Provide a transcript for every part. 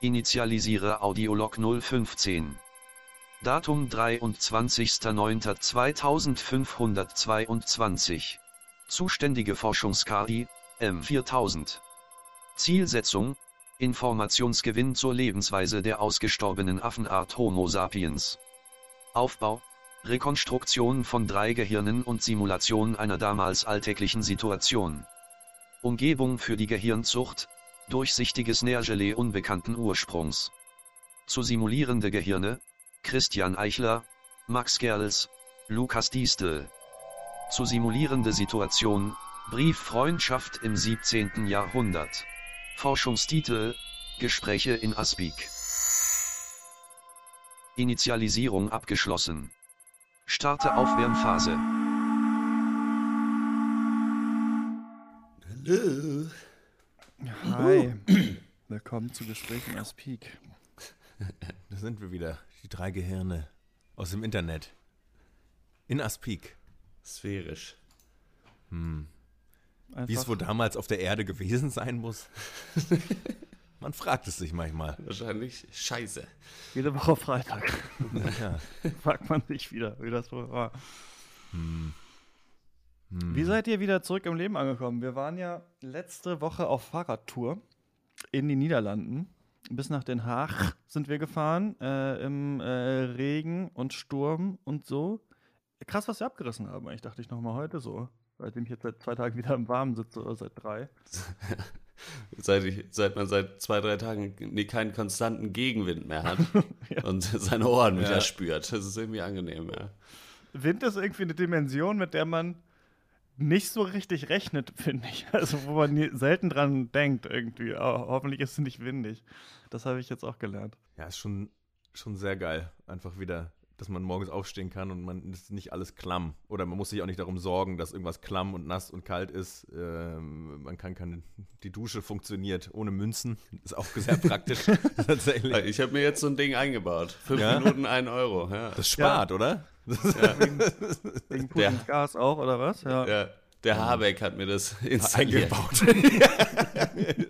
Initialisiere Audiolog 015. Datum 23.09.2522. Zuständige Forschungs-KI, M4000. Zielsetzung, Informationsgewinn zur Lebensweise der ausgestorbenen Affenart Homo sapiens. Aufbau, Rekonstruktion von drei Gehirnen und Simulation einer damals alltäglichen Situation. Umgebung für die Gehirnzucht, durchsichtiges Nährgelee unbekannten Ursprungs. Zu simulierende Gehirne, Christian Eichler, Max Gerls, Lukas Diestel. Zu simulierende Situation, Brieffreundschaft im 17. Jahrhundert. Forschungstitel, Gespräche in Aspik. Initialisierung abgeschlossen. Starte Aufwärmphase. Hallo. Hi. Willkommen zu Gesprächen aus Peak. Da sind wir wieder. Die drei Gehirne aus dem Internet. In Aspik. Sphärisch. Wie es wohl damals auf der Erde gewesen sein muss. Man fragt es sich manchmal. Wahrscheinlich scheiße. jede Woche Freitag. Ja. Fragt man sich wieder, wie das wohl war. Hm. Wie seid ihr wieder zurück im Leben angekommen? Wir waren ja letzte Woche auf Fahrradtour in den Niederlanden. Bis nach Den Haag sind wir gefahren, äh, im äh, Regen und Sturm und so. Krass, was wir abgerissen haben, eigentlich dachte ich nochmal heute so. Seitdem ich jetzt seit zwei Tagen wieder im Warmen sitze oder seit drei. Seit, ich, seit man seit zwei, drei Tagen nee, keinen konstanten Gegenwind mehr hat und seine Ohren wieder Ja. spürt. Das ist irgendwie angenehm, ja. Wind ist irgendwie eine Dimension, mit der man nicht so richtig rechnet, finde ich. Also wo man selten dran denkt irgendwie. Aber hoffentlich ist es nicht windig. Das habe ich jetzt auch gelernt. Ja, ist schon, schon sehr geil. Einfach wieder, dass man morgens aufstehen kann und man ist nicht alles klamm. Oder man muss sich auch nicht darum sorgen, dass irgendwas klamm und nass und kalt ist. Ähm, man kann keine, die Dusche funktioniert ohne Münzen. Ist auch sehr praktisch tatsächlich. Ich habe mir jetzt so ein Ding eingebaut. Fünf Ja? Minuten, ein Euro. Ja. Das spart, oder? Wegen Putins Gas auch, oder was? Ja. Ja, der Habeck hat mir das installiert. eingebaut.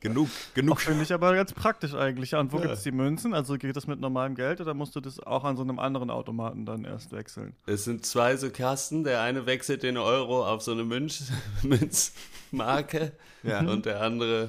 genug, genug. Finde ich aber ganz praktisch eigentlich. Ja, und wo gibt es die Münzen? Also geht das mit normalem Geld oder musst du das auch an so einem anderen Automaten dann erst wechseln? Es sind zwei so Kasten. Der eine wechselt den Euro auf so eine Münz, Münzmarke Ja. und der andere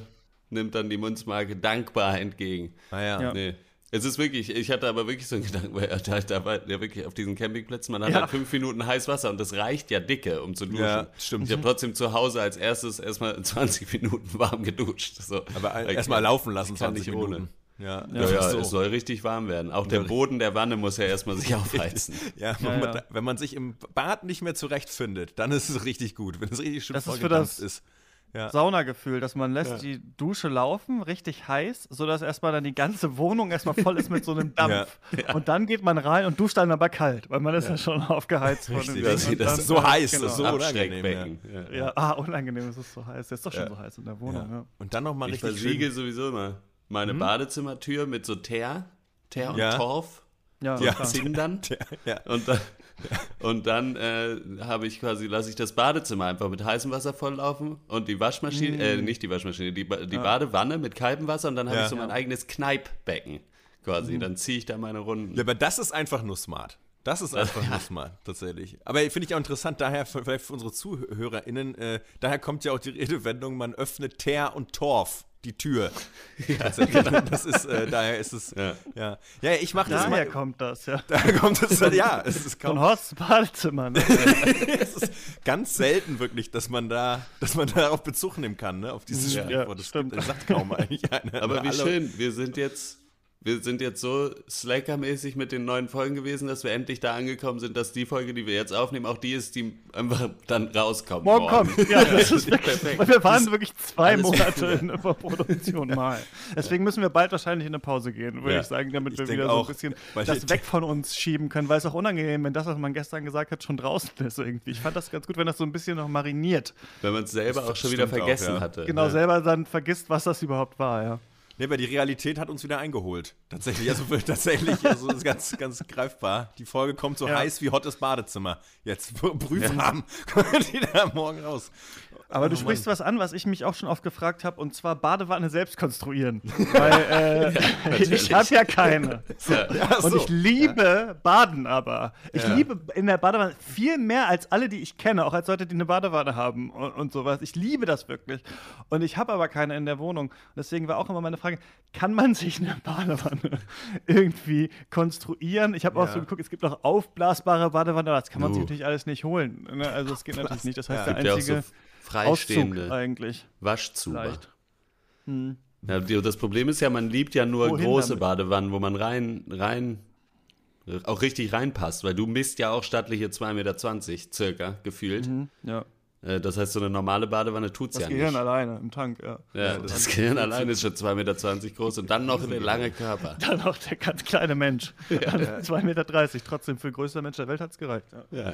nimmt dann die Münzmarke dankbar entgegen. Naja. Ja. Nee. Es ist wirklich, ich hatte aber wirklich so einen Gedanken, weil da, da war ja wirklich auf diesen Campingplätzen, man hat Ja. halt fünf Minuten heiß Wasser und das reicht ja dicke, um zu duschen. Ja, stimmt. Ich habe trotzdem zu Hause als erstes erstmal 20 Minuten warm geduscht. So. Aber erstmal laufen lassen, ich kann 20 nicht ohne. Minuten. Ja, Ja, ja, so. es soll richtig warm werden. Auch der. Boden der Wanne muss ja erstmal sich aufheizen. Ja, Ja, wenn, man, wenn man sich im Bad nicht mehr zurechtfindet, dann ist es richtig gut, wenn es richtig schön Das ist das- ist. Ja. Saunagefühl, dass man lässt Ja. die Dusche laufen, richtig heiß, sodass erstmal dann die ganze Wohnung erstmal voll ist mit so einem Dampf. Und dann geht man rein und duscht dann aber kalt, weil man ist ja, schon aufgeheizt Richtig. Das- das dann- ist so heiß, genau. das ist so unangenehm. Ja. Ja, ah, unangenehm, es ist so heiß. Es ist doch schon Ja. so heiß in der Wohnung. Ja. Ja. Und dann nochmal Ich richtig versiegel schön. sowieso immer meine Badezimmertür mit so Teer, Teer und Ja. Torf. Ja, Ja. klar. Zindern. Ja. Und dann, und dann äh, habe ich quasi, lasse ich das Badezimmer einfach mit heißem Wasser volllaufen und die Waschmaschine, äh, nicht die Waschmaschine, die, Ba- die Badewanne mit kaltem Wasser und dann habe Ja. ich so mein eigenes Kneippbecken Mhm. quasi. Dann ziehe ich da meine Runden. Ja, aber das ist einfach nur smart. Das ist einfach nur smart, tatsächlich. Aber finde ich auch interessant, daher für, vielleicht für unsere ZuhörerInnen, äh, daher kommt ja auch die Redewendung, man öffnet Teer und Torf die Tür. Tatsächlich. Das ist, äh, daher ist es, ja. Ja. Ja, ich mache das Daher immer. kommt das, ja. Daher kommt es, ja, es ist Von kaum, Horsts Badezimmer, ne? es ist ganz selten wirklich, dass man da, dass man darauf Bezug nehmen kann, ne, auf dieses Ja, Sprichwort. Das stimmt. gibt- das sagt kaum eigentlich einer. Aber wie alle- schön, wir sind jetzt, wir sind jetzt so Slacker-mäßig mit den neuen Folgen gewesen, dass wir endlich da angekommen sind, dass die Folge, die wir jetzt aufnehmen, auch die ist, die einfach dann rauskommt. Morgen kommt. Ja, das ist wirklich, Perfekt. weil wir waren wirklich zwei Monate in der Produktion mal. Deswegen müssen wir bald wahrscheinlich in eine Pause gehen, würde Ja. ich sagen, damit Ich wir wieder so auch, ein bisschen das weg von uns schieben können, weil es auch unangenehm, wenn das, was man gestern gesagt hat, schon draußen ist irgendwie. Ich fand das ganz gut, wenn das so ein bisschen noch mariniert. Wenn man es selber Das auch schon wieder stimmt auch, vergessen ja. hatte. Genau, Ja. selber dann vergisst, was das überhaupt war, ja. Nee, aber die Realität hat uns wieder eingeholt. Tatsächlich, also tatsächlich, also ist ganz, ganz greifbar. Die Folge kommt so Ja. heiß wie hottes Badezimmer. Jetzt Prüfen haben, kommen die da morgen raus. Aber du Oh, sprichst was an, was ich mich auch schon oft gefragt habe, und zwar Badewanne selbst konstruieren. Weil äh, ich habe ja keine. Ja. Und ich liebe Baden aber. Ich Ja. liebe in der Badewanne viel mehr als alle, die ich kenne, auch als Leute, die eine Badewanne haben und, und sowas. Ich liebe das wirklich. Und ich habe aber keine in der Wohnung. Deswegen war auch immer meine Frage, kann man sich eine Badewanne irgendwie konstruieren? Ich habe auch Ja. so geguckt, es gibt auch aufblasbare Badewanne, aber das kann man sich Uh. natürlich alles nicht holen. Ne? Also das geht natürlich nicht. Das heißt, Ja, der Gibt ja einzige Auszug freistehende eigentlich. Waschzuber. Hm. Ja, das Problem ist ja, man liebt ja nur Wohin große damit? Badewannen, wo man rein, rein, auch richtig reinpasst, weil du misst ja auch stattliche 2,20 Meter circa gefühlt. Mhm. Ja. Äh, Das heißt, so eine normale Badewanne tut's Das ja Gehirn nicht. alleine im Tank, ja. Ja, das Gehirn allein ist schon 2,20 Meter groß und dann noch der lange Körper. Dann auch der ganz kleine Mensch. Dann 2,30 Meter. Trotzdem für größter Mensch der Welt hat es gereicht. Ja. Ja.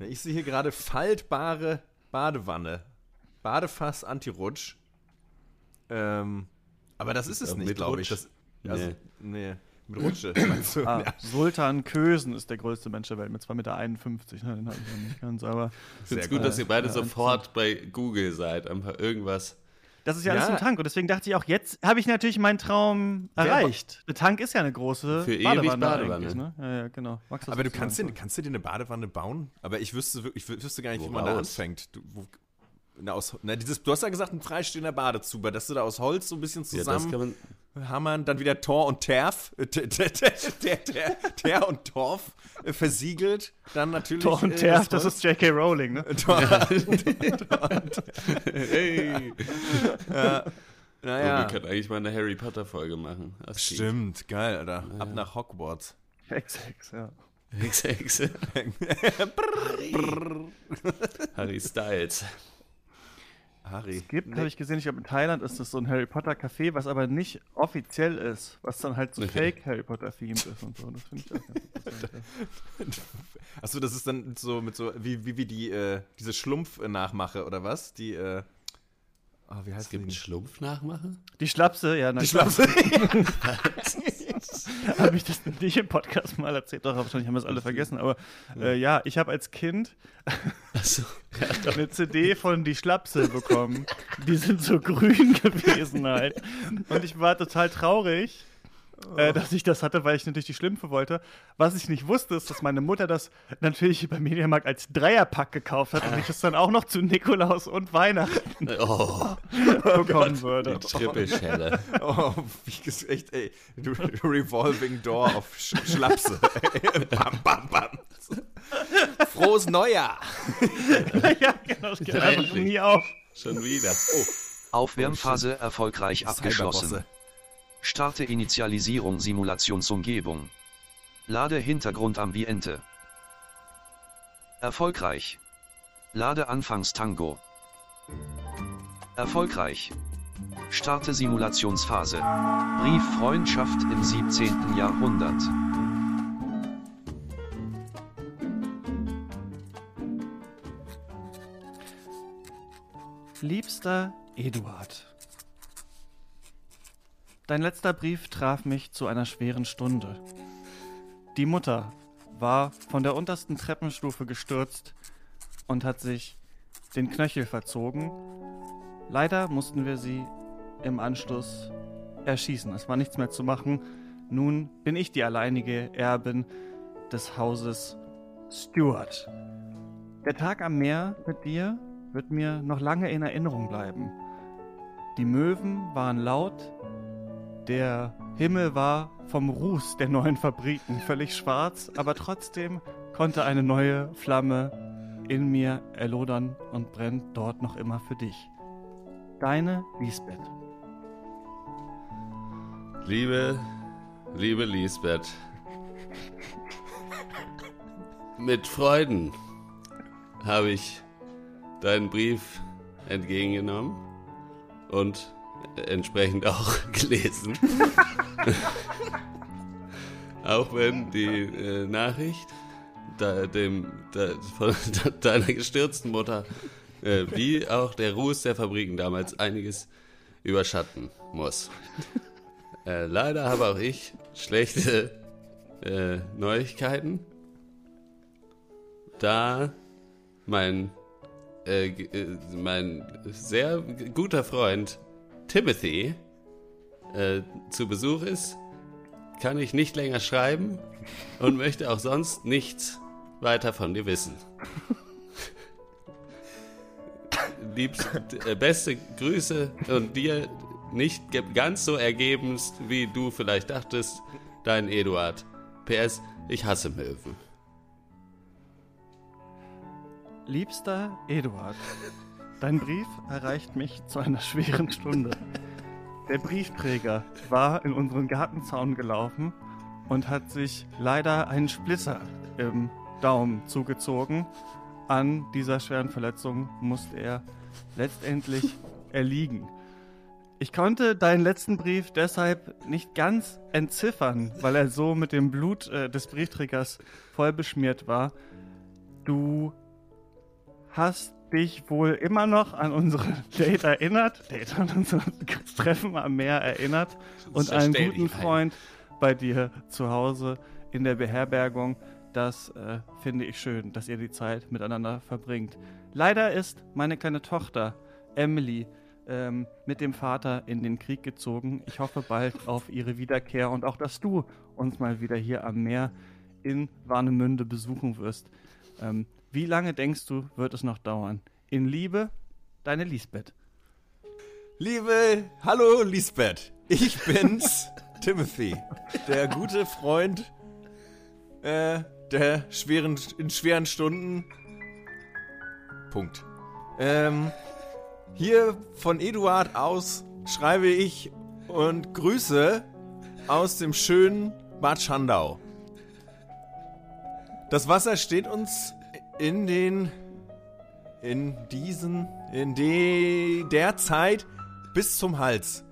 Ja, Ich sehe hier gerade faltbare Badewanne. Badefass Anti-Rutsch. Ähm, aber das ist es Äh, nicht, mit glaube ich. Rutsch? Das, also, Nee. nee. Mit Rutsche. meinst du? Ah, Ja. Sultan Kösen ist der größte Mensch der Welt mit 2,51 Meter. Ne? Den ich noch nicht ganz, aber Ich finde es gut, dass ihr beide Ja, sofort bei Google seid. Einfach irgendwas. Das ist ja alles Ja. im Tank. Und deswegen dachte ich auch, jetzt habe ich natürlich meinen Traum Ja, erreicht. Der Tank ist ja eine große Für ewig Badewanne. Badewanne. eigentlich, Ne? Ja, ja, genau. Das Aber du kannst dir, kannst du dir eine Badewanne bauen? Aber ich wüsste, ich wü- wüsste gar nicht, wie man da Woraus? anfängt. Du, wo, na, aus, na, dieses, du hast ja gesagt, ein freistehender Badezuber, dass du da aus Holz so ein bisschen Ja, zusammen man. hammern, dann wieder Tor und Terf, äh, Ter, Ter, Ter, Ter, Ter, Ter und Torf äh, versiegelt, dann natürlich. Tor und äh, Terf, das ist J.K. Rowling, ne? Tor, Hey. Ja. Naja. wir können eigentlich mal eine Harry Potter Folge machen. Asti. Stimmt, geil, Alter. Ab nach Hogwarts. Hex, Hex, ja. Hexe, Hexe. Harry Styles. Harry. gibt, habe ich gesehen, ich glaube in Thailand ist das so ein Harry Potter Café, was aber nicht offiziell ist, was dann halt so Okay. Fake Harry Potter themed ist und so. Das finde ich auch ganz interessant. Achso, das ist dann so mit so, wie, wie, wie die, äh, diese Schlumpf-Nachmache oder was? Die, äh, oh, wie Es heißt gibt einen die? Schlumpf nachmachen? Die Schlapse, ja, na, Die Schlapse. habe ich das nicht im Podcast mal erzählt, doch wahrscheinlich haben wir es alle vergessen, aber äh, ja, ich habe als Kind Achso. eine CD von Die Schlapse bekommen. Die sind so grün gewesen halt. Und ich war total traurig, äh, dass ich das hatte, weil ich natürlich die Schlümpfe wollte. Was ich nicht wusste, ist, dass meine Mutter das natürlich beim Mediamarkt als Dreierpack gekauft hat und ich es dann auch noch zu Nikolaus und Weihnachten Oh, bekommen würde. die Trippelschelle. Oh, wie ist echt, ey. Du- Revolving Door auf Sch Schlapse. bam, bam, bam. Frohes Neujahr. ja, genau, das geht einfach nie auf. Schon wieder. Aufwärmphase erfolgreich abgeschlossen. Starte Initialisierung Simulationsumgebung. Lade Hintergrundambiente. Erfolgreich. Lade Anfangstango. Erfolgreich. Starte Simulationsphase. Brief Freundschaft im 17. Jahrhundert. Liebster Eduard, Dein letzter Brief traf mich zu einer schweren Stunde. Die Mutter war von der untersten Treppenstufe gestürzt und hat sich den Knöchel verzogen. Leider mussten wir sie im Anschluss erschießen. Es war nichts mehr zu machen. Nun bin ich die alleinige Erbin des Hauses Stuart. Der Tag am Meer mit dir wird mir noch lange in Erinnerung bleiben. Die Möwen waren laut, der Himmel war vom Ruß der neuen Fabriken völlig schwarz, aber trotzdem konnte eine neue Flamme in mir erlodern und brennt dort noch immer für dich. Deine Lisbeth. Liebe, liebe Lisbeth. Mit Freuden habe ich deinen Brief entgegengenommen und entsprechend auch gelesen. auch wenn die äh, Nachricht da, dem, da, von deiner gestürzten Mutter, äh, wie auch der Ruß der Fabriken damals, einiges überschatten muss. Äh, leider habe auch ich schlechte äh, Neuigkeiten, da mein äh, äh, mein sehr guter Freund Timothy äh, zu Besuch ist, kann ich nicht länger schreiben und möchte auch sonst nichts weiter von dir wissen. Liebst, äh, beste Grüße und dir nicht ganz so ergebenst, wie du vielleicht dachtest, dein Eduard. PS, ich hasse Möwen. Liebster Eduard, dein Brief erreicht mich zu einer schweren Stunde. Der Briefträger war in unseren Gartenzaun gelaufen und hat sich leider einen Splitter im Daumen zugezogen. An dieser schweren Verletzung musste er letztendlich erliegen. Ich konnte deinen letzten Brief deshalb nicht ganz entziffern, weil er so mit dem Blut äh, des Briefträgers voll beschmiert war. Du hast dich wohl immer noch an unsere Date erinnert, Date an unser Treffen am Meer erinnert und einen guten. Freund bei dir zu Hause in der Beherbergung. Das äh, finde ich schön, dass ihr die Zeit miteinander verbringt. Leider ist meine kleine Tochter Emily ähm, mit dem Vater in den Krieg gezogen. Ich hoffe bald auf ihre Wiederkehr und auch, dass du uns mal wieder hier am Meer in Warnemünde besuchen wirst. Ähm, wie lange denkst du, wird es noch dauern? In Liebe, deine Lisbeth. Liebe, hallo Lisbeth, ich bin's, Timothy, der gute Freund, äh, der schweren, in schweren Stunden. Punkt. Ähm, hier von Eduard aus schreibe ich und grüße aus dem schönen Bad Schandau. Das Wasser steht uns in den in diesen, in de, der Zeit bis zum Hals.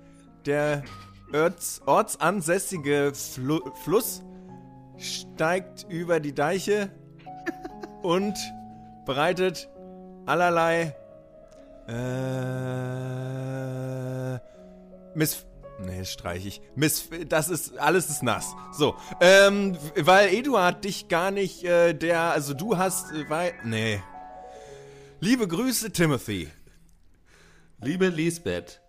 Der orts, ortsansässige Flu Fluss steigt über die Deiche und bereitet allerlei äh, Miss... Nee, das streiche ich. Miss... Das ist... Alles ist nass. So. Ähm, weil Eduard dich gar nicht, äh, der... Also du hast... Äh, weil... Nee. Liebe Grüße, Timothy. Liebe Lisbeth,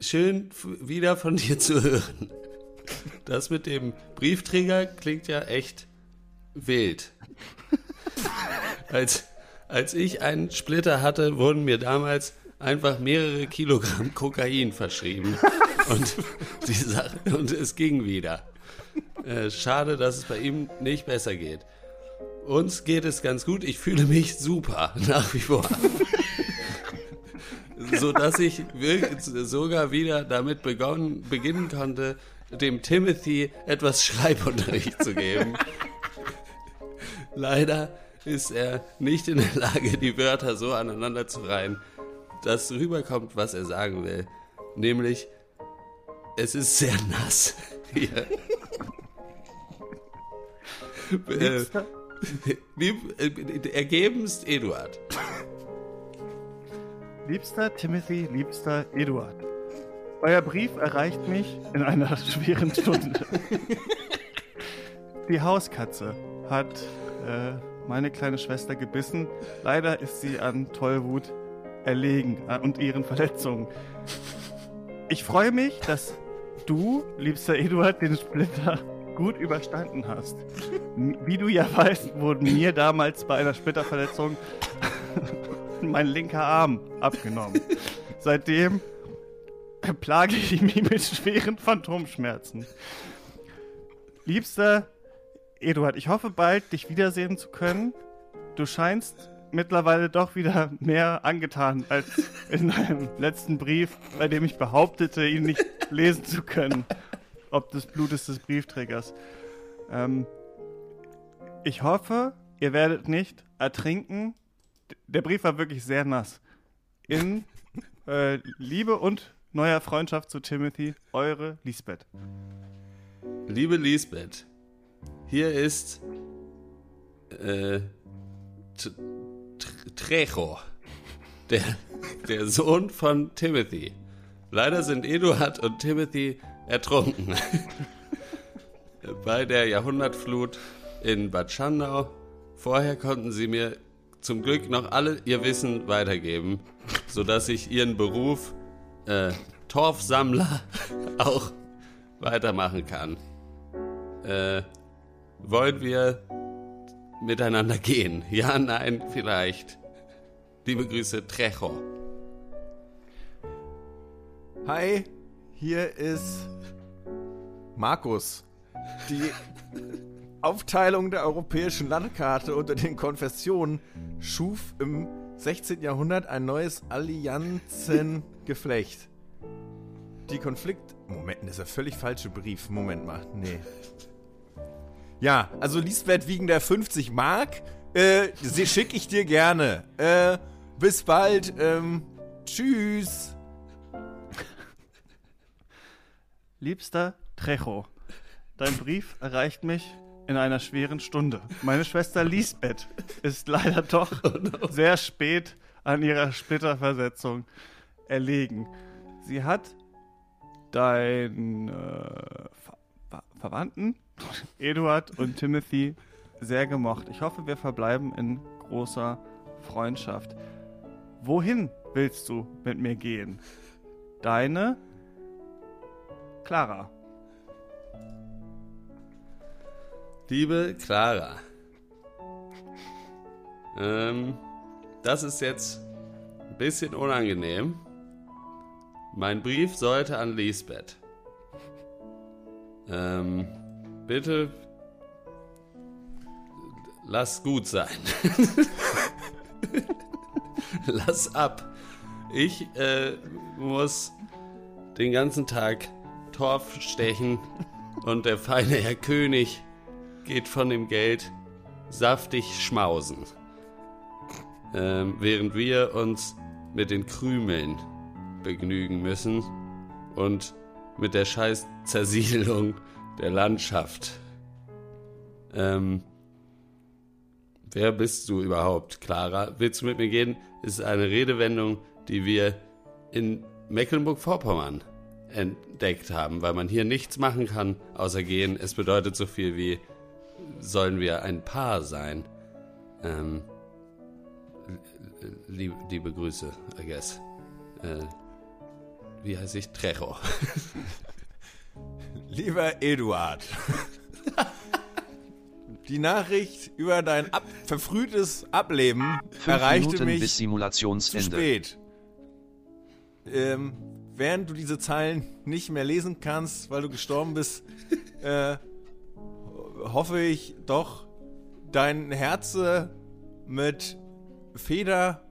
schön wieder von dir zu hören. Das mit dem Briefträger klingt ja echt wild. Als, als ich einen Splitter hatte, wurden mir damals einfach mehrere Kilogramm Kokain verschrieben. Und, die Sache, und es ging wieder. Äh, schade, dass es bei ihm nicht besser geht. Uns geht es ganz gut. Ich fühle mich super, nach wie vor. so dass ich sogar wieder damit begonnen, beginnen konnte, dem Timothy etwas Schreibunterricht zu geben. Leider ist er nicht in der Lage, die Wörter so aneinander zu reihen, dass rüberkommt, was er sagen will. Nämlich, es ist sehr nass hier. äh, lieb, äh, ergebenst Eduard. Liebster Timothy, liebster Eduard. Euer Brief erreicht mich in einer schweren Stunde. Die Hauskatze hat äh, meine kleine Schwester gebissen. Leider ist sie an Tollwut erlegen äh, und ihren Verletzungen. Ich freue mich, dass du, liebster Eduard, den Splitter gut überstanden hast. Wie du ja weißt, wurden mir damals bei einer Splitterverletzung mein linker Arm abgenommen. Seitdem plage ich mich mit schweren Phantomschmerzen. Liebster Eduard, ich hoffe bald, dich wiedersehen zu können. Du scheinst mittlerweile doch wieder mehr angetan als in deinem letzten Brief, bei dem ich behauptete, ihn nicht lesen zu können. Ob des Blutes des Briefträgers. Ähm, ich hoffe, ihr werdet nicht ertrinken. Der Brief war wirklich sehr nass. In äh, Liebe und neuer Freundschaft zu Timothy, eure Lisbeth. Liebe Lisbeth, hier ist äh, Trejo, der, der Sohn von Timothy. Leider sind Eduard und Timothy ertrunken. Bei der Jahrhundertflut in Bad Schandau. Vorher konnten sie mir zum Glück noch alle ihr Wissen weitergeben, sodass ich ihren Beruf äh, Torfsammler auch weitermachen kann. Äh, wollen wir miteinander gehen? Ja, nein, vielleicht. Liebe Grüße, Trecho. Hi, hier ist Markus. Die Aufteilung der europäischen Landkarte unter den Konfessionen schuf im 16. Jahrhundert ein neues Allianzengeflecht. Die Konflikt... Moment, das ist der völlig falsche Brief. Moment mal, nee. Ja, also Lisbeth wiegen der 50 Mark. Äh, sie schicke ich dir gerne. Äh, bis bald. Ähm, tschüss. Liebster Trecho, dein Brief erreicht mich in einer schweren Stunde. Meine Schwester Lisbeth ist leider doch sehr spät an ihrer Splitterversetzung erlegen. Sie hat deinen äh, Ver Ver Verwandten, Eduard und Timothy, sehr gemocht. Ich hoffe, wir verbleiben in großer Freundschaft. Wohin willst du mit mir gehen? Deine Clara. Liebe Clara, ähm, das ist jetzt ein bisschen unangenehm. Mein Brief sollte an Lisbeth. Ähm, bitte lass gut sein. lass ab. Ich äh, muss den ganzen Tag Torf stechen und der feine Herr König geht von dem Geld saftig schmausen. Ähm, während wir uns mit den Krümeln begnügen müssen und mit der scheiß Zersiedelung der Landschaft. Ähm, wer bist du überhaupt, Clara? Willst du mit mir gehen? Ist eine Redewendung, die wir in Mecklenburg-Vorpommern entdeckt haben, weil man hier nichts machen kann, außer gehen. Es bedeutet so viel wie sollen wir ein Paar sein? Ähm, lieb, liebe Grüße, I guess. Äh, wie heiße ich? Trecho. Lieber Eduard, die Nachricht über dein ab verfrühtes Ableben Fünf erreichte Minuten mich bis zu Simulationsende. spät. Ähm, während du diese Zeilen nicht mehr lesen kannst, weil du gestorben bist, äh, hoffe ich doch, dein Herze mit Feder,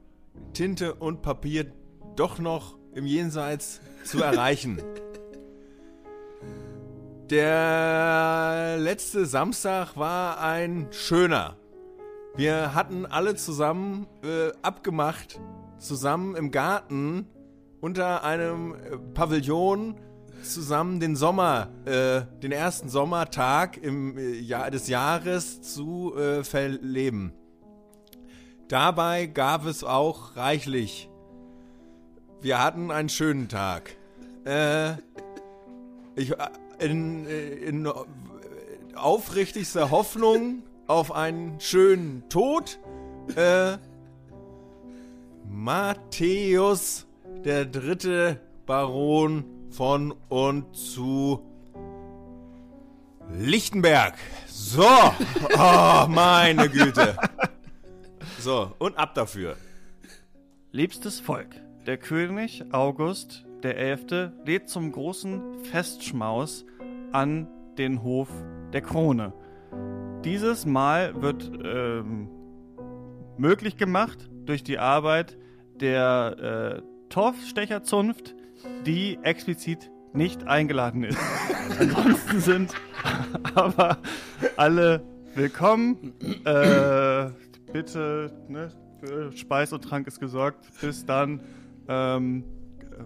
Tinte und Papier doch noch im Jenseits zu erreichen. Der letzte Samstag war ein schöner. Wir hatten alle zusammen äh, abgemacht, zusammen im Garten unter einem äh, Pavillon zusammen den Sommer, äh, den ersten Sommertag im äh, Jahr des Jahres zu äh, verleben. Dabei gab es auch reichlich. Wir hatten einen schönen Tag. Ich in, äh, in äh, aufrichtigster Hoffnung auf einen schönen Tod. Äh, Matthäus, der dritte Baron von und zu Lichtenberg. So, oh, meine Güte. So, und ab dafür. Liebstes Volk, der König August der Elfte lädt zum großen Festschmaus an den Hof der Krone. Dieses Mal wird ähm, möglich gemacht durch die Arbeit der äh, Torfstecherzunft, die explizit nicht eingeladen ist. Ansonsten sind aber alle willkommen. Äh, bitte, ne, für Speis und Trank ist gesorgt. Bis dann. Ähm,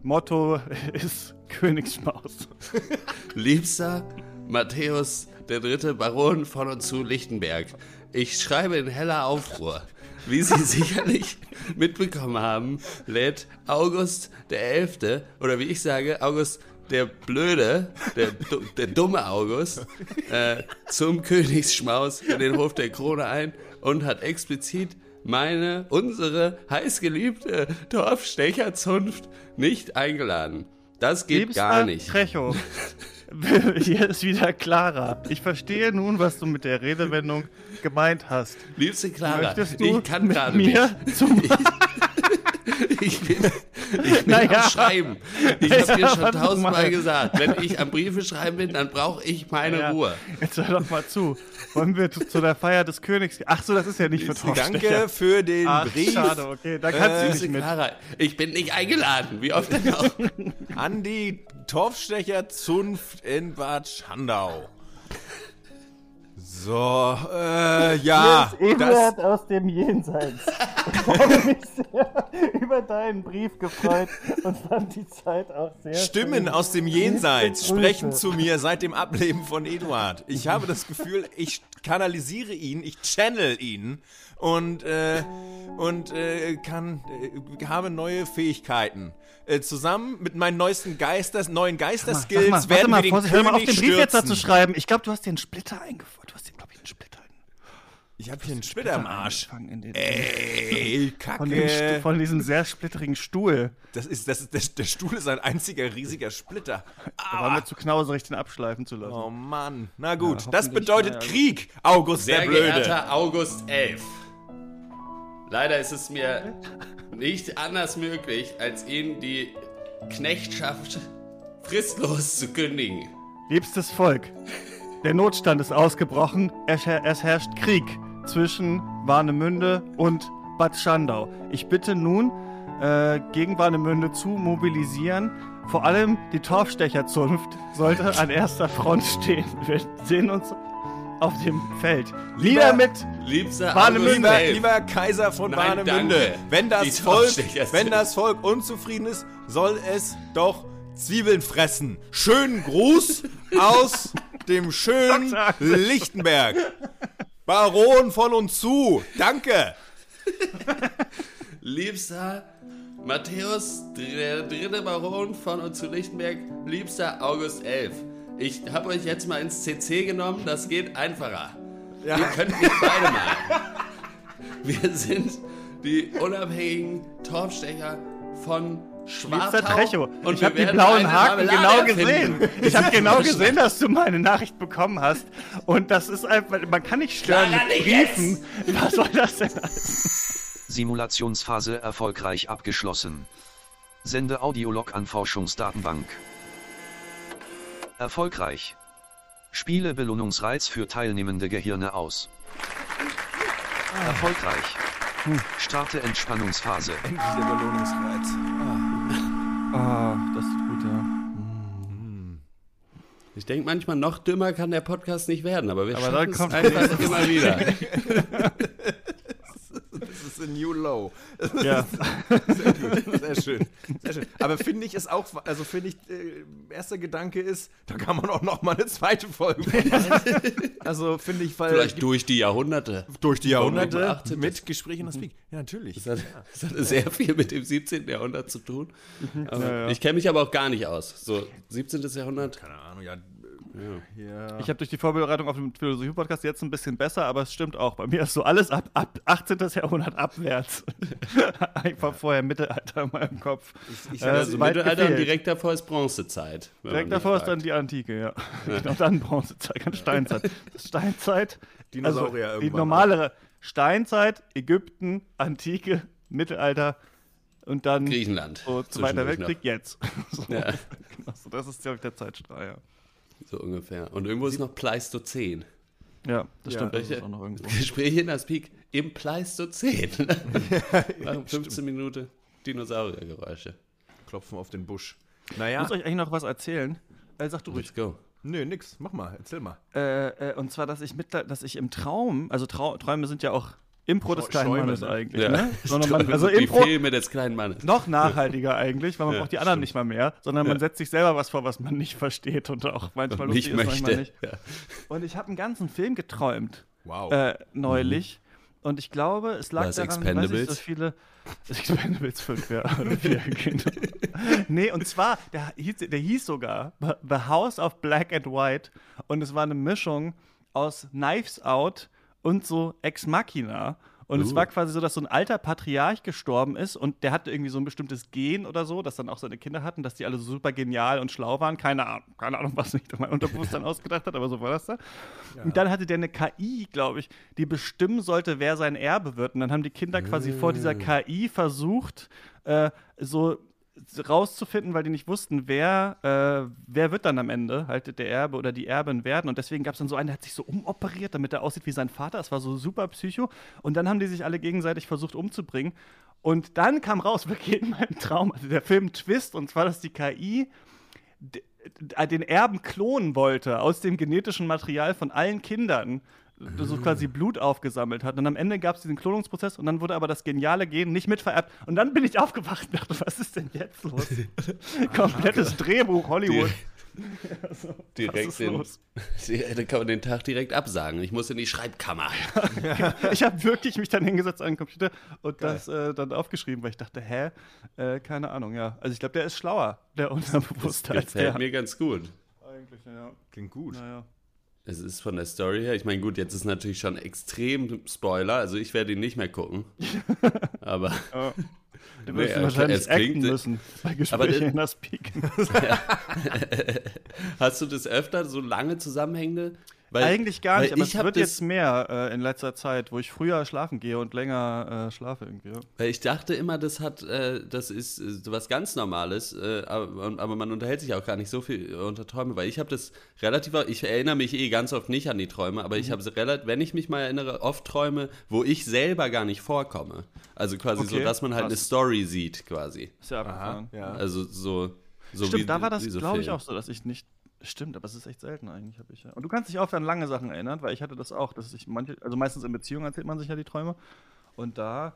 Motto ist Königsmaus. Liebster Matthäus, der dritte Baron von und zu Lichtenberg. Ich schreibe in heller Aufruhr. Wie Sie sicherlich mitbekommen haben, lädt August der Elfte, oder wie ich sage, August der Blöde, der, der dumme August, äh, zum Königsschmaus in den Hof der Krone ein und hat explizit meine, unsere heißgeliebte Dorfstecherzunft nicht eingeladen. Das geht Liebster gar nicht. Trecho. Hier ist wieder Clara. Ich verstehe nun, was du mit der Redewendung gemeint hast. Liebste Clara, Möchtest du ich kann gerade mir nicht. zum Ich bin, ich bin Naja. am Schreiben. Ich habe dir schon tausendmal mal. gesagt, wenn ich am Briefe schreiben bin, dann brauche ich meine Ja. Ruhe. Jetzt hör doch mal zu. Wollen wir zu, der Feier des Königs? Ach so, das ist ja nicht für Torstecher. Danke für den Ach, Brief schade, okay, da kannst Äh, du nicht mit. Clara, ich bin nicht eingeladen. Wie oft denn auch? an die Torfstecherzunft in Bad Schandau. So, äh, ja, das, aus dem Jenseits. Ich habe mich sehr über deinen Brief gefreut und fand die Zeit auch sehr Stimmen aus dem Jenseits sprechen zu mir seit dem Ableben von Eduard. Ich habe das Gefühl, ich kanalisiere ihn, ich channel ihn und, äh, und äh, kann, äh, habe neue Fähigkeiten. Äh, zusammen mit meinen neuesten Geisters, neuen Geisterskills mal, warte werden mal, wir den Vorsicht, hör mal auf, König den Brief jetzt da zu stürzen. schreiben. Ich glaube, du hast den Splitter eingeführt. Du hast den, glaube ich, einen Splitter Ich habe hier einen Splitter im Arsch. eingefangen in den, Ey, von, dem Kacke. von diesem sehr splitterigen Stuhl. Das ist, das ist, der, der Stuhl ist ein einziger riesiger Splitter. Da war mir zu knauserig, den abschleifen zu lassen. Oh Mann. Na gut, Ja, das bedeutet. Krieg, August Sehr der Blöde. geehrter August 11. Leider ist es mir nicht anders möglich, als Ihnen die Knechtschaft fristlos zu kündigen. Liebstes Volk, der Notstand ist ausgebrochen. Es, her es herrscht Krieg zwischen Warnemünde und Bad Schandau. Ich bitte nun, äh, gegen Warnemünde zu mobilisieren. Vor allem die Torfstecherzunft sollte an erster Front stehen. Wir sehen uns auf dem Feld. Nieder mit! Liebster Lieber, 11. lieber Kaiser von Nein, Warnemünde, wenn Die das, Volk, wenn das Volk unzufrieden ist, soll es doch Zwiebeln fressen. Schönen Gruß aus dem schönen Lichtenberg. Baron von uns zu. Danke. Liebster Matthäus, der dritte Baron von und zu Lichtenberg, liebster August 11. Ich habe euch jetzt mal ins CC genommen, das geht einfacher. Ihr könnt mich beide mal. Wir sind die unabhängigen Torfstecher von Trecho, und ich habe die blauen Haken Marmelade genau gesehen. Ich habe genau gesehen, dass du meine Nachricht bekommen hast. Und das ist einfach, man kann nicht stören mit Briefen. Was soll das denn? Simulationsphase erfolgreich abgeschlossen. Sende Audiolog an Forschungsdatenbank. Erfolgreich. Spiele Belohnungsreiz für teilnehmende Gehirne aus. Erfolgreich. Starte Entspannungsphase. Endlich der Belohnungsreiz. Ah, das tut gut, ja. Ich denke manchmal, noch dümmer kann der Podcast nicht werden, aber wir Aber schaffen es einfach immer wieder. Das ist ein New Low. ja. Sehr schön. Sehr schön. Aber finde ich es auch, also finde ich, äh, erster Gedanke ist, da kann man auch noch mal eine zweite Folge machen. Also finde ich, weil Vielleicht durch die Jahrhunderte. durch die Jahrhunderte beachtet mit Gesprächen das Peak. Ja, natürlich. Das hat, das hatte sehr viel mit dem 17. Jahrhundert zu tun. Mhm. Ja, ja. Ich kenne mich aber auch gar nicht aus. So 17. Jahrhundert. Keine Ahnung, ja. Äh, ja. Ich habe durch die Vorbereitung auf den Philosophie-Podcast jetzt ein bisschen besser, aber es stimmt auch. Bei mir ist so alles ab, ab 18. Jahrhundert abwärts. Einfach vorher Mittelalter in meinem Kopf. ich Äh, hab Also Mittelalter und direkt davor ist Bronzezeit. Direkt davor ist dann fragt. die Antike, ja. Genau, dann Bronzezeit, dann Steinzeit. Steinzeit, also Dinosaurier die irgendwann normalere Steinzeit, Ägypten, Antike, Mittelalter und dann Griechenland. so Zweiter Weltkrieg jetzt. So, Ja, genau, so, das ist, glaube ich, der Zeitstrahl, ja. So ungefähr. Und irgendwo ist noch Pleistozän. Ja, das Ja, stimmt. Das ist auch noch irgendwo. Gespräche in das Peak im Pleistozän. Machen 15 Minuten Dinosauriergeräusche. Klopfen auf den Busch. Ich Naja, muss euch eigentlich noch was erzählen. Äh, sag du ruhig. Let's go. nö, nix. Mach mal, erzähl mal. Äh, äh, und zwar, dass ich mit, dass ich im Traum, also Trau Träume sind ja auch Impro des Schäume, kleinen Mannes ne? eigentlich, Ja. ne? Sondern man, also die Impro Filme des kleinen Mannes. noch nachhaltiger eigentlich, weil man Ja, braucht die anderen stimmt. nicht mal mehr, sondern man Ja. setzt sich selber was vor, was man nicht versteht und auch manchmal Und nicht ist, manchmal möchte. nicht. Ja. Und ich habe einen ganzen Film geträumt Wow. äh, neulich. Und ich glaube, es lag es daran, Expendables? sich so viele Expendables 5, ja, oder 4, genau. Nee, und zwar, der hieß, der hieß sogar The House of Black and White und es war eine Mischung aus Knives Out und so Ex Machina. Und es Uh. war quasi so, dass so ein alter Patriarch gestorben ist und der hatte irgendwie so ein bestimmtes Gen oder so, dass dann auch seine Kinder hatten, dass die alle so super genial und schlau waren. Keine Ahnung, keine Ahnung, was sich da mein Unterbewusstsein ausgedacht hat, aber so war das da. Und dann hatte der eine KI, glaube ich, die bestimmen sollte, wer sein Erbe wird. Und dann haben die Kinder quasi vor dieser KI versucht, äh, so rauszufinden, weil die nicht wussten, wer, äh, wer wird dann am Ende halt der Erbe oder die Erbin werden. Und deswegen gab es dann so einen, der hat sich so umoperiert, damit er aussieht wie sein Vater. Es war so super psycho. Und dann haben die sich alle gegenseitig versucht umzubringen. Und dann kam raus, wirklich in meinem Traum, also der Film Twist, und zwar, dass die KI den Erben klonen wollte aus dem genetischen Material von allen Kindern. So quasi Blut aufgesammelt hat. Und am Ende gab es diesen Klonungsprozess und dann wurde aber das geniale Gen nicht mitvererbt. Und dann bin ich aufgewacht und dachte, was ist denn jetzt los? Komplettes Drehbuch Hollywood. Was Direkt ist den, dann kann man den Tag direkt absagen. Ich muss in die Schreibkammer. Ich habe wirklich mich dann hingesetzt an den Computer und das äh, dann aufgeschrieben, weil ich dachte, hä? Äh, keine Ahnung, ja. Also ich glaube, der ist schlauer, der Unterbewusste als Gefällt der. mir ganz gut. Eigentlich, ja. Klingt gut. Naja. Es ist von der Story her, ich meine, gut, jetzt ist natürlich schon extrem Spoiler, also ich werde ihn nicht mehr gucken. Aber Du Nee, wirst okay, wahrscheinlich es klingt- müssen bei Aber Gesprächen das- in der Speaking. hast du das öfter, so lange zusammenhängende? Weil, Eigentlich gar nicht, aber ich es hab wird jetzt mehr äh, in letzter Zeit, wo ich früher schlafen gehe und länger äh, schlafe irgendwie. Ja. Weil ich dachte immer, das hat, äh, das ist äh, was ganz Normales, äh, aber, aber man unterhält sich auch gar nicht so viel unter Träume, weil ich habe das relativ, ich erinnere mich eh ganz oft nicht an die Träume, aber Mhm. ich habe relativ, wenn ich mich mal erinnere, oft Träume, wo ich selber gar nicht vorkomme. Also quasi so, Okay, dass man halt krass. eine Story sieht, quasi. Ist ja abgefahren. Ja. Also so, so Stimmt, wie, da war das, so glaube ich, auch so, dass ich nicht. Stimmt, aber es ist echt selten eigentlich, habe ich ja. Und du kannst dich oft an lange Sachen erinnern, weil ich hatte das auch, dass ich manche, also meistens in Beziehungen erzählt man sich ja die Träume. Und da.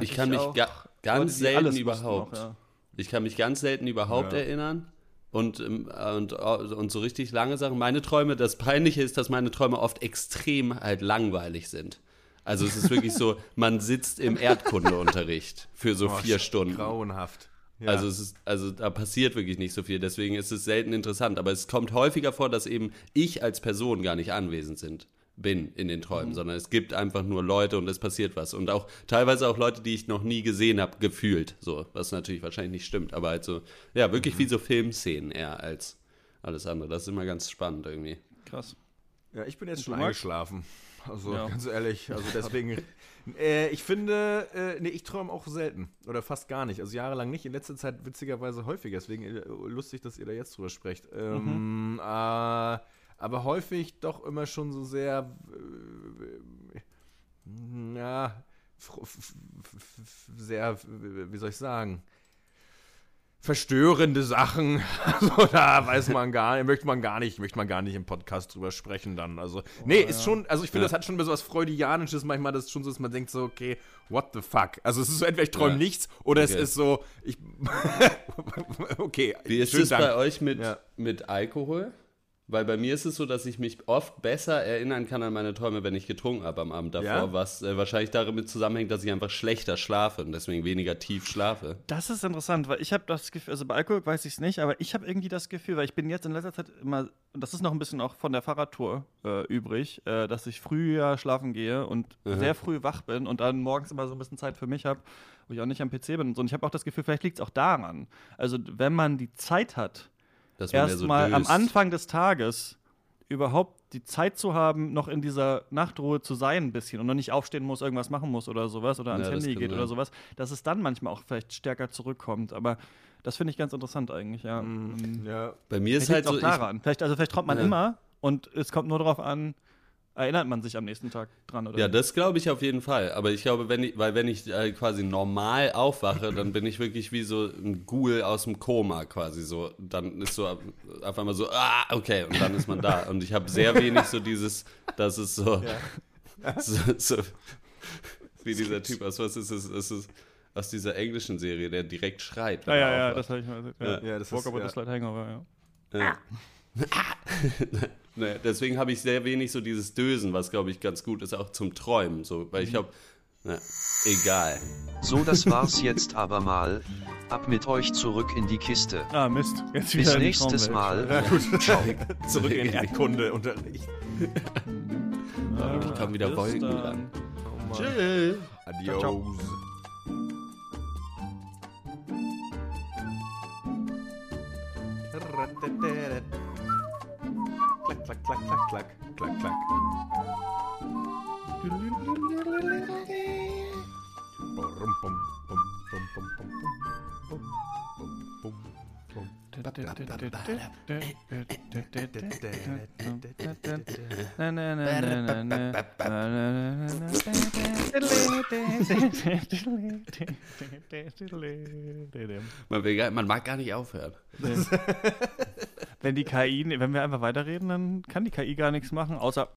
Ich kann mich auch ga, ganz Leute, selten überhaupt. Noch, ja. Ich kann mich ganz selten überhaupt Ja. erinnern. Und, ähm, und, und so richtig lange Sachen. Meine Träume, das Peinliche ist, dass meine Träume oft extrem halt langweilig sind. Also es ist wirklich so, man sitzt im Erdkundeunterricht für so Oh, vier Stunden. Grauenhaft. Ja. Also es ist, also da passiert wirklich nicht so viel, deswegen ist es selten interessant. Aber es kommt häufiger vor, dass eben ich als Person gar nicht anwesend sind, bin in den Träumen, Mhm. sondern es gibt einfach nur Leute und es passiert was. Und auch teilweise auch Leute, die ich noch nie gesehen habe, gefühlt. So, was natürlich wahrscheinlich nicht stimmt, aber halt so, ja, Mhm. wirklich wie so Filmszenen eher als alles andere. Das ist immer ganz spannend irgendwie. Krass. Ja, ich bin jetzt Und schon eingeschlafen. Also Ja. ganz ehrlich, also deswegen. Äh, ich finde, äh, nee, ich träume auch selten. Oder fast gar nicht. Also jahrelang nicht. In letzter Zeit witzigerweise häufiger. Deswegen äh, lustig, dass ihr da jetzt drüber sprecht. Ähm, äh, aber häufig doch immer schon so sehr. Ja. f- Sehr, wie soll ich sagen? Verstörende Sachen. Also da weiß man gar nicht, möchte man gar nicht, möchte man gar nicht im Podcast drüber sprechen dann. Also, nee, ist schon, also ich finde, Ja. das hat schon so was Freudianisches manchmal, das ist schon so, dass man denkt so, okay, what the fuck? Also es ist so, entweder ich träume Ja. nichts oder es Okay. ist so, ich, okay. Wie ist es bei euch mit, mit Alkohol? Weil bei mir ist es so, dass ich mich oft besser erinnern kann an meine Träume, wenn ich getrunken habe am Abend davor, Ja? was äh, wahrscheinlich damit zusammenhängt, dass ich einfach schlechter schlafe und deswegen weniger tief schlafe. Das ist interessant, weil ich habe das Gefühl, also bei Alkohol weiß ich es nicht, aber ich habe irgendwie das Gefühl, weil ich bin jetzt in letzter Zeit immer, und das ist noch ein bisschen auch von der Fahrradtour äh, übrig, äh, dass ich früher schlafen gehe und Mhm. sehr früh wach bin und dann morgens immer so ein bisschen Zeit für mich habe, wo ich auch nicht am PC bin und so. Und ich habe auch das Gefühl, vielleicht liegt es auch daran. Also wenn man die Zeit hat, erstmal so am. Anfang des Tages überhaupt die Zeit zu haben, noch in dieser Nachtruhe zu sein ein bisschen und noch nicht aufstehen muss, irgendwas machen muss oder sowas oder ans Ja, Handy geht sein. oder sowas, dass es dann manchmal auch vielleicht stärker zurückkommt. Aber das finde ich ganz interessant eigentlich, ja. Mhm, ja. Bei mir ist halt so, auch ich, daran. vielleicht, also vielleicht träumt man Ja. immer und es kommt nur darauf an, erinnert man sich am nächsten Tag dran oder ja, nicht? das glaube ich auf jeden Fall. Aber ich glaube, wenn ich, weil wenn ich äh, quasi normal aufwache, dann bin ich wirklich wie so ein Ghoul aus dem Koma quasi so. Dann ist so auf einmal so, ah, okay, und dann ist man da. Und ich habe sehr wenig so dieses, das ist so, so, so wie dieser Typ aus, was ist es, es ist aus dieser englischen Serie, der direkt schreit. Ja, ja, ja, das habe ich mal Ja. ja. Ja, das Walk ist, over ja. the slide hangover, ja. Ja. nee, deswegen habe ich sehr wenig so dieses Dösen, was glaube ich ganz gut ist, auch zum Träumen. So, weil ich glaube, na, egal. So, das war's jetzt aber mal. Ab mit euch zurück in die Kiste. Ah, Mist. Jetzt Bis wieder in die nächstes Traumwelt. Mal. Ja, gut. Ciao. Zurück in Erdkundeunterricht. Ah, Ich kam wieder bis Wolken dann. dran. Oh. Tschüss. Adios. Ciao, Klack, klack, klack, klack, klack, klack, klack. Man, will, man mag gar nicht aufhören. Wenn die KI, wenn wir einfach weiterreden, dann kann die KI gar nichts machen, außer